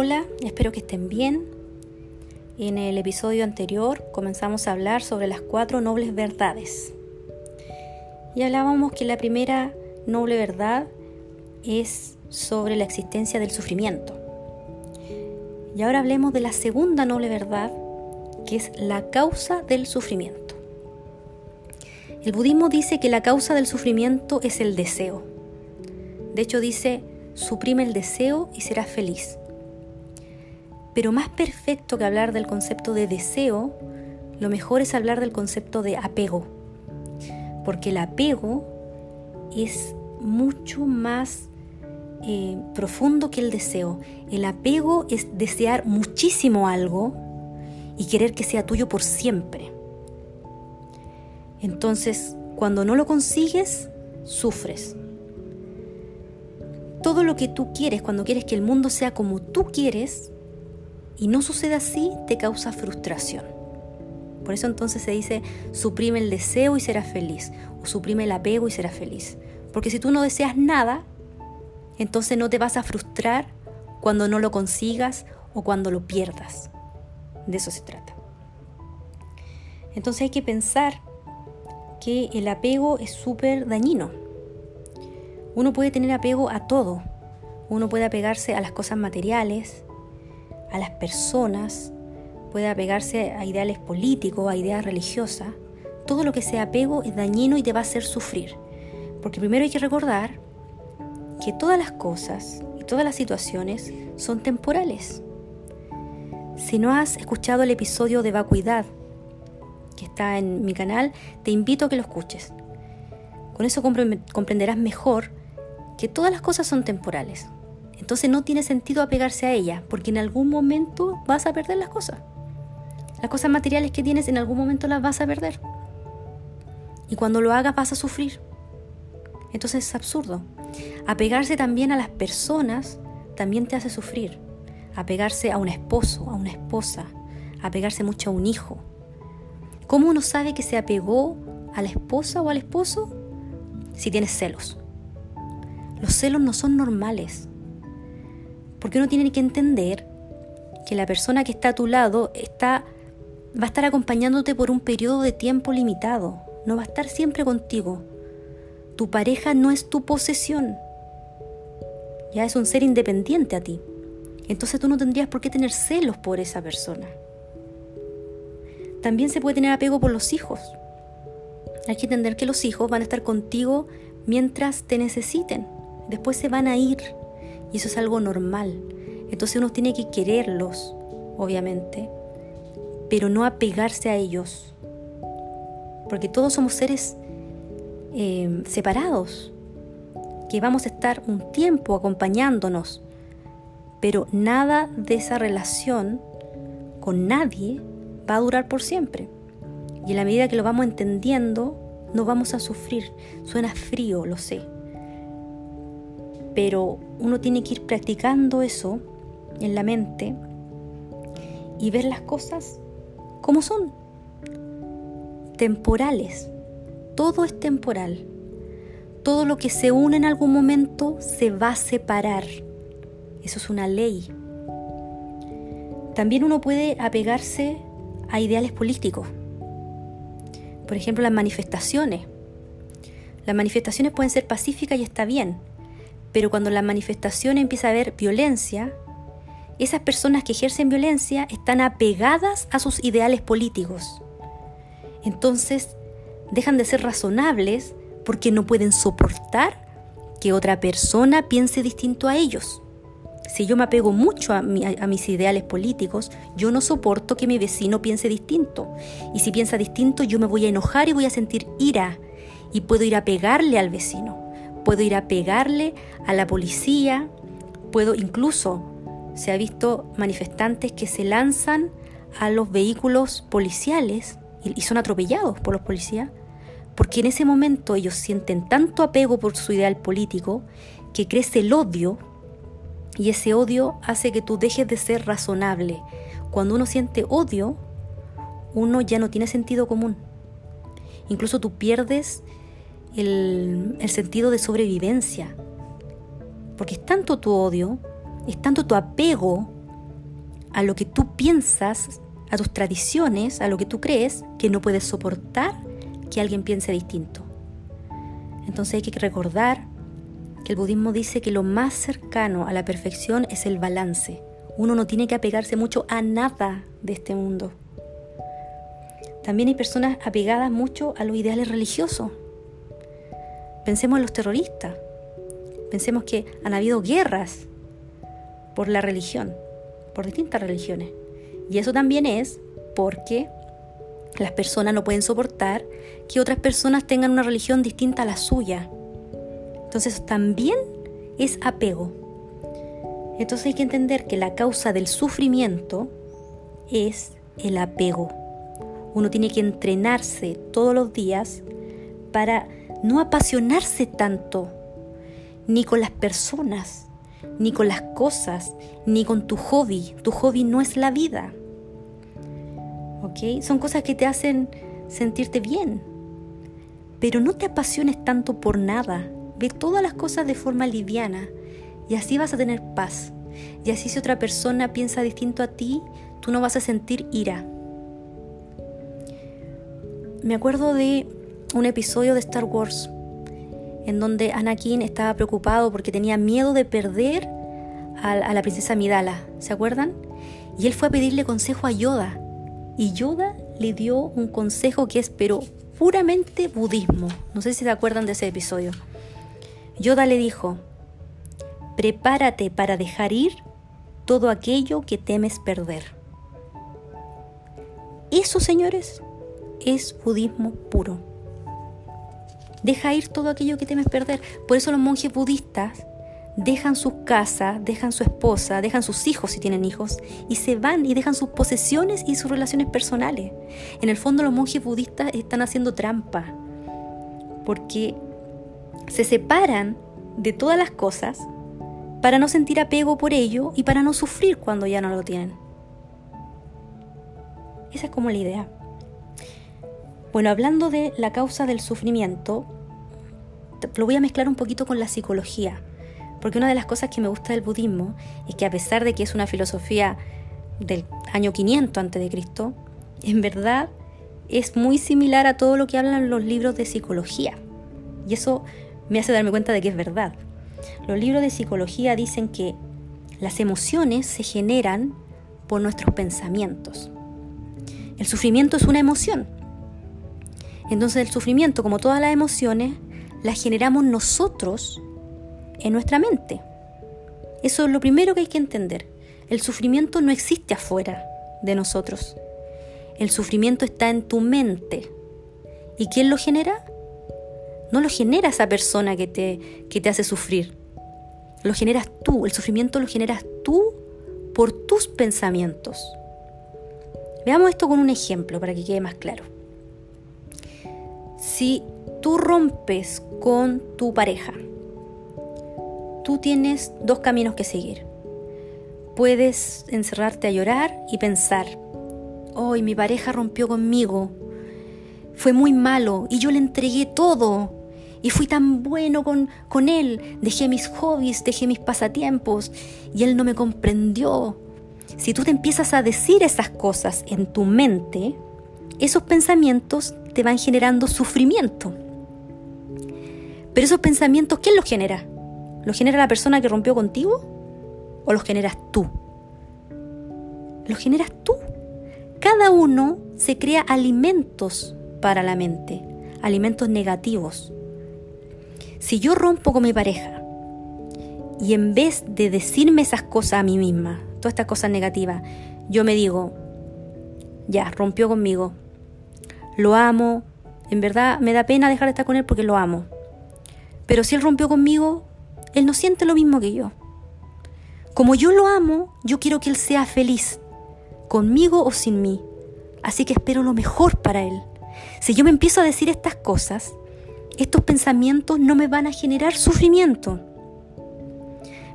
Hola, espero que estén bien. En el episodio anterior comenzamos a hablar sobre las cuatro nobles verdades. Y hablábamos que la primera noble verdad es sobre la existencia del sufrimiento. Y ahora hablemos de la segunda noble verdad, que es la causa del sufrimiento. El budismo dice que la causa del sufrimiento es el deseo. De hecho dice, suprime el deseo y serás feliz. Pero más perfecto que hablar del concepto de deseo, lo mejor es hablar del concepto de apego. Porque el apego es mucho más eh, profundo que el deseo. El apego es desear muchísimo algo y querer que sea tuyo por siempre. Entonces, cuando no lo consigues, sufres. Todo lo que tú quieres, cuando quieres que el mundo sea como tú quieres, y no sucede así, te causa frustración. Por eso entonces se dice, suprime el deseo y serás feliz, o suprime el apego y serás feliz. Porque si tú no deseas nada, entonces no te vas a frustrar cuando no lo consigas o cuando lo pierdas. De eso se trata. Entonces hay que pensar que el apego es súper dañino. Uno puede tener apego a todo. Uno puede apegarse a las cosas materiales, a las personas, puede apegarse a ideales políticos, a ideas religiosas. Todo lo que sea apego es dañino y te va a hacer sufrir. Porque primero hay que recordar que todas las cosas y todas las situaciones son temporales. Si no has escuchado el episodio de vacuidad que está en mi canal, te invito a que lo escuches. Con eso comprenderás mejor que todas las cosas son temporales. Entonces no tiene sentido apegarse a ella, porque en algún momento vas a perder las cosas. Las cosas materiales que tienes en algún momento las vas a perder. Y cuando lo hagas vas a sufrir. Entonces es absurdo. Apegarse también a las personas también te hace sufrir. Apegarse a un esposo, a una esposa, apegarse mucho a un hijo. ¿Cómo uno sabe que se apegó a la esposa o al esposo? Si tienes celos. Los celos no son normales. Porque uno tiene que entender que la persona que está a tu lado está, va a estar acompañándote por un periodo de tiempo limitado, no va a estar siempre contigo. Tu pareja no es tu posesión, ya es un ser independiente a ti. Entonces tú no tendrías por qué tener celos por esa persona. También se puede tener apego por los hijos. Hay que entender que los hijos van a estar contigo mientras te necesiten. Después se van a ir y eso es algo normal. Entonces uno tiene que quererlos, obviamente, pero no apegarse a ellos. Porque todos somos seres eh, separados, que vamos a estar un tiempo acompañándonos, pero nada de esa relación con nadie va a durar por siempre. Y en la medida que lo vamos entendiendo, no vamos a sufrir. Suena frío, lo sé pero uno tiene que ir practicando eso en la mente y ver las cosas como son, temporales. Todo es temporal. Todo lo que se une en algún momento se va a separar. Eso es una ley. También uno puede apegarse a ideales políticos. Por ejemplo, las manifestaciones. Las manifestaciones pueden ser pacíficas y está bien, pero cuando la manifestación empieza a haber violencia, esas personas que ejercen violencia están apegadas a sus ideales políticos. Entonces, dejan de ser razonables porque no pueden soportar que otra persona piense distinto a ellos. Si yo me apego mucho a, a, mis ideales políticos, yo no soporto que mi vecino piense distinto. Y si piensa distinto, yo me voy a enojar y voy a sentir ira. Y puedo ir a pegarle al vecino puedo ir a pegarle a la policía, puedo incluso, se ha visto manifestantes que se lanzan a los vehículos policiales y, son atropellados por los policías, porque en ese momento ellos sienten tanto apego por su ideal político que crece el odio y ese odio hace que tú dejes de ser razonable. Cuando uno siente odio, uno ya no tiene sentido común. Incluso tú pierdes el, sentido de sobrevivencia. Porque es tanto tu odio, es tanto tu apego a lo que tú piensas, a tus tradiciones, a lo que tú crees, que no puedes soportar que alguien piense distinto. Entonces hay que recordar que el budismo dice que lo más cercano a la perfección es el balance. Uno no tiene que apegarse mucho a nada de este mundo. También hay personas apegadas mucho a los ideales religiosos. Pensemos en los terroristas. Pensemos que han habido guerras por la religión, por distintas religiones. Y eso también es porque las personas no pueden soportar que otras personas tengan una religión distinta a la suya. Entonces también es apego. Entonces hay que entender que la causa del sufrimiento es el apego. Uno tiene que entrenarse todos los días para no apasionarse tanto, ni con las personas, ni con las cosas, ni con tu hobby. Tu hobby no es la vida. ¿Ok? Son cosas que te hacen sentirte bien. Pero no te apasiones tanto por nada. Ve todas las cosas de forma liviana y así vas a tener paz. Y así si otra persona piensa distinto a ti, tú no vas a sentir ira. Me acuerdo de un episodio de Star Wars en donde Anakin estaba preocupado porque tenía miedo de perder a, la princesa Midala, ¿se acuerdan? Y él fue a pedirle consejo a Yoda. Y Yoda le dio un consejo que es pero puramente budismo. No sé si se acuerdan de ese episodio. Yoda le dijo, prepárate para dejar ir todo aquello que temes perder. Eso, señores, es budismo puro. Deja ir todo aquello que temes perder. Por eso los monjes budistas dejan sus casas, dejan su esposa, dejan sus hijos si tienen hijos, y se van y dejan sus posesiones y sus relaciones personales. En el fondo los monjes budistas están haciendo trampa, porque se separan de todas las cosas para no sentir apego por ello y para no sufrir cuando ya no lo tienen. Esa es como la idea. Bueno, hablando de la causa del sufrimiento, lo voy a mezclar un poquito con la psicología, porque una de las cosas que me gusta del budismo es que a pesar de que es una filosofía del año 500 a.C., en verdad es muy similar a todo lo que hablan los libros de psicología. Y eso me hace darme cuenta de que es verdad. Los libros de psicología dicen que las emociones se generan por nuestros pensamientos. El sufrimiento es una emoción. Entonces el sufrimiento, como todas las emociones, las generamos nosotros en nuestra mente. Eso es lo primero que hay que entender. El sufrimiento no existe afuera de nosotros. El sufrimiento está en tu mente. ¿Y quién lo genera? No lo genera esa persona que te, que te hace sufrir. Lo generas tú. El sufrimiento lo generas tú por tus pensamientos. Veamos esto con un ejemplo para que quede más claro. Si tú rompes con tu pareja, tú tienes dos caminos que seguir. Puedes encerrarte a llorar y pensar, hoy mi pareja rompió conmigo, fue muy malo y yo le entregué todo y fui tan bueno con, con él, dejé mis hobbies, dejé mis pasatiempos y él no me comprendió. Si tú te empiezas a decir esas cosas en tu mente, esos pensamientos te van generando sufrimiento. Pero esos pensamientos, ¿quién los genera? ¿Los genera la persona que rompió contigo? ¿O los generas tú? Los generas tú. Cada uno se crea alimentos para la mente, alimentos negativos. Si yo rompo con mi pareja y en vez de decirme esas cosas a mí misma, todas estas cosas negativas, yo me digo, ya, rompió conmigo, lo amo, en verdad me da pena dejar de estar con él porque lo amo. Pero si él rompió conmigo, él no siente lo mismo que yo. Como yo lo amo, yo quiero que él sea feliz, conmigo o sin mí. Así que espero lo mejor para él. Si yo me empiezo a decir estas cosas, estos pensamientos no me van a generar sufrimiento.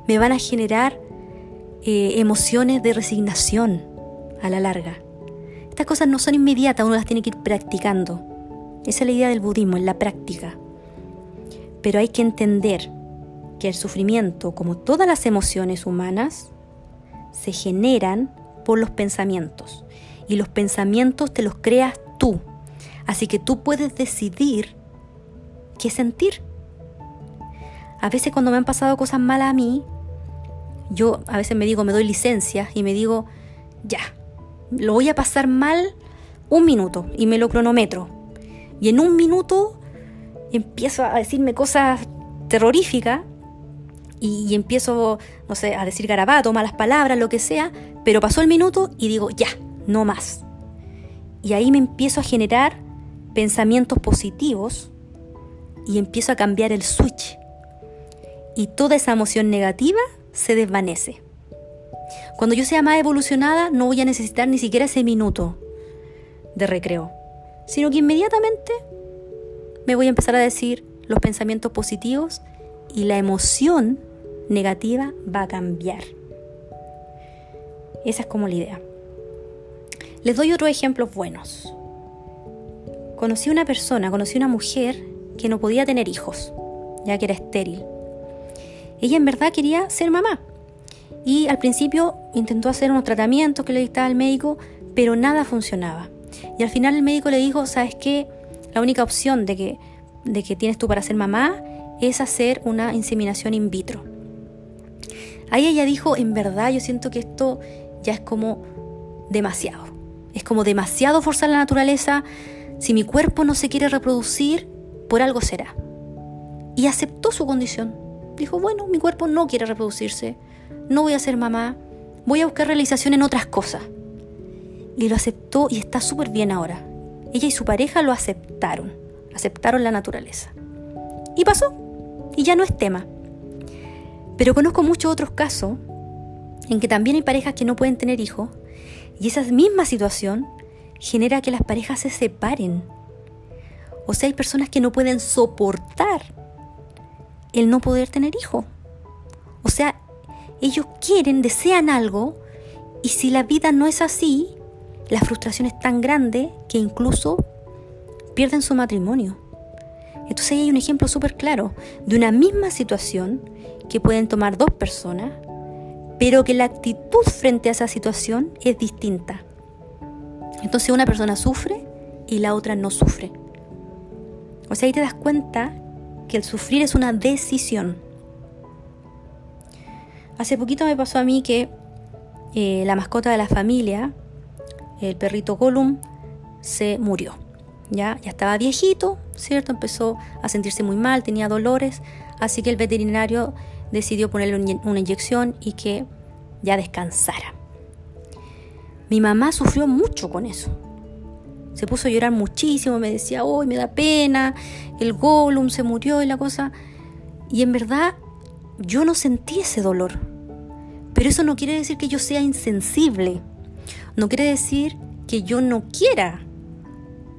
Me van a generar eh, emociones de resignación a la larga. Estas cosas no son inmediatas, uno las tiene que ir practicando. Esa es la idea del budismo, en la práctica. Pero hay que entender que el sufrimiento, como todas las emociones humanas, se generan por los pensamientos. Y los pensamientos te los creas tú. Así que tú puedes decidir qué sentir. A veces cuando me han pasado cosas malas a mí, yo a veces me digo, me doy licencia y me digo, ya, lo voy a pasar mal un minuto y me lo cronometro. Y en un minuto empiezo a decirme cosas terroríficas y, empiezo, no sé, a decir garabato, malas palabras, lo que sea, pero pasó el minuto y digo, ya, no más. Y ahí me empiezo a generar pensamientos positivos y empiezo a cambiar el switch. Y toda esa emoción negativa se desvanece. Cuando yo sea más evolucionada, no voy a necesitar ni siquiera ese minuto de recreo, sino que inmediatamente me voy a empezar a decir los pensamientos positivos y la emoción negativa va a cambiar. Esa es como la idea. Les doy otros ejemplos buenos. Conocí una persona, conocí una mujer que no podía tener hijos, ya que era estéril. Ella en verdad quería ser mamá. Y al principio intentó hacer unos tratamientos que le dictaba el médico, pero nada funcionaba. Y al final el médico le dijo, ¿sabes qué? La única opción de que, de que tienes tú para ser mamá es hacer una inseminación in vitro. Ahí ella dijo, en verdad yo siento que esto ya es como demasiado. Es como demasiado forzar la naturaleza. Si mi cuerpo no se quiere reproducir, por algo será. Y aceptó su condición. Dijo, bueno, mi cuerpo no quiere reproducirse. No voy a ser mamá. Voy a buscar realización en otras cosas. Y lo aceptó y está súper bien ahora. Ella y su pareja lo aceptaron. Aceptaron la naturaleza. Y pasó. Y ya no es tema. Pero conozco muchos otros casos en que también hay parejas que no pueden tener hijos y esa misma situación genera que las parejas se separen. O sea, hay personas que no pueden soportar el no poder tener hijos. Ellos quieren, desean algo y si la vida no es así, la frustración es tan grande que incluso pierden su matrimonio. Entonces hay un ejemplo súper claro de una misma situación que pueden tomar dos personas, pero que la actitud frente a esa situación es distinta. Entonces una persona sufre y la otra no sufre. O sea, ahí te das cuenta que el sufrir es una decisión. Hace poquito me pasó a mí que eh, la mascota de la familia, el perrito Gollum, se murió. Ya, ya estaba viejito, ¿cierto? Empezó a sentirse muy mal, tenía dolores, así que el veterinario decidió ponerle una inyección y que ya descansara. Mi mamá sufrió mucho con eso. Se puso a llorar muchísimo, me decía, hoy me da pena, el Gollum se murió y la cosa. Y en verdad yo no sentí ese dolor. Pero eso no quiere decir que yo sea insensible. No quiere decir que yo no quiera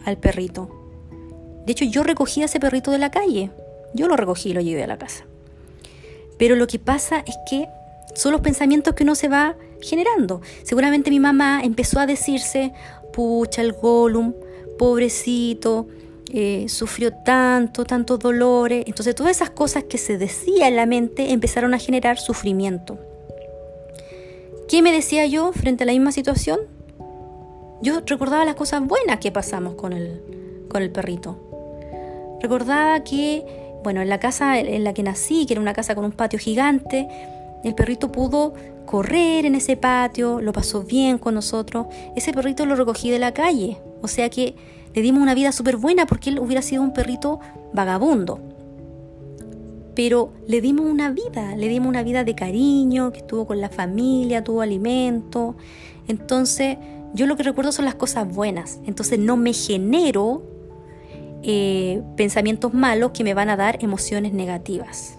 al perrito. De hecho, yo recogí a ese perrito de la calle. Yo lo recogí y lo llevé a la casa. Pero lo que pasa es que son los pensamientos que uno se va generando. Seguramente mi mamá empezó a decirse, pucha, el Gollum, pobrecito, eh, sufrió tanto, tantos dolores. Entonces todas esas cosas que se decía en la mente empezaron a generar sufrimiento. ¿Qué me decía yo frente a la misma situación? Yo recordaba las cosas buenas que pasamos con el, con el perrito. Recordaba que bueno, en la casa en la que nací, que era una casa con un patio gigante, el perrito pudo correr en ese patio, lo pasó bien con nosotros. Ese perrito lo recogí de la calle, o sea que le dimos una vida súper buena porque él hubiera sido un perrito vagabundo. Pero le dimos una vida, le dimos una vida de cariño, que estuvo con la familia, tuvo alimento. Entonces, yo lo que recuerdo son las cosas buenas. Entonces, no me genero eh, pensamientos malos que me van a dar emociones negativas.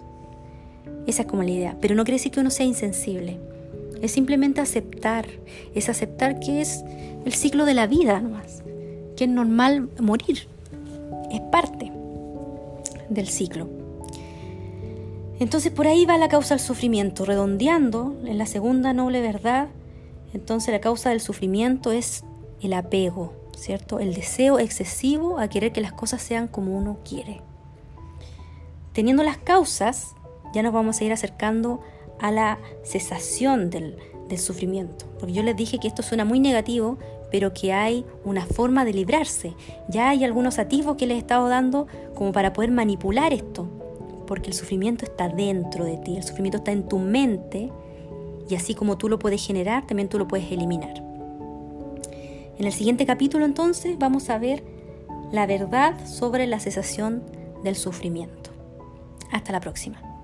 Esa es como la idea. Pero no quiere decir que uno sea insensible. Es simplemente aceptar. Es aceptar que es el ciclo de la vida nomás. Que es normal morir. Es parte del ciclo. Entonces por ahí va la causa del sufrimiento. Redondeando en la segunda noble verdad, entonces la causa del sufrimiento es el apego. ¿cierto? El deseo excesivo a querer que las cosas sean como uno quiere. Teniendo las causas, ya nos vamos a ir acercando a la cesación del, del sufrimiento. Porque yo les dije que esto suena muy negativo, pero que hay una forma de librarse. Ya hay algunos atisbos que les he estado dando como para poder manipular esto. Porque el sufrimiento está dentro de ti, el sufrimiento está en tu mente y así como tú lo puedes generar, también tú lo puedes eliminar. En el siguiente capítulo entonces vamos a ver la verdad sobre la cesación del sufrimiento. Hasta la próxima.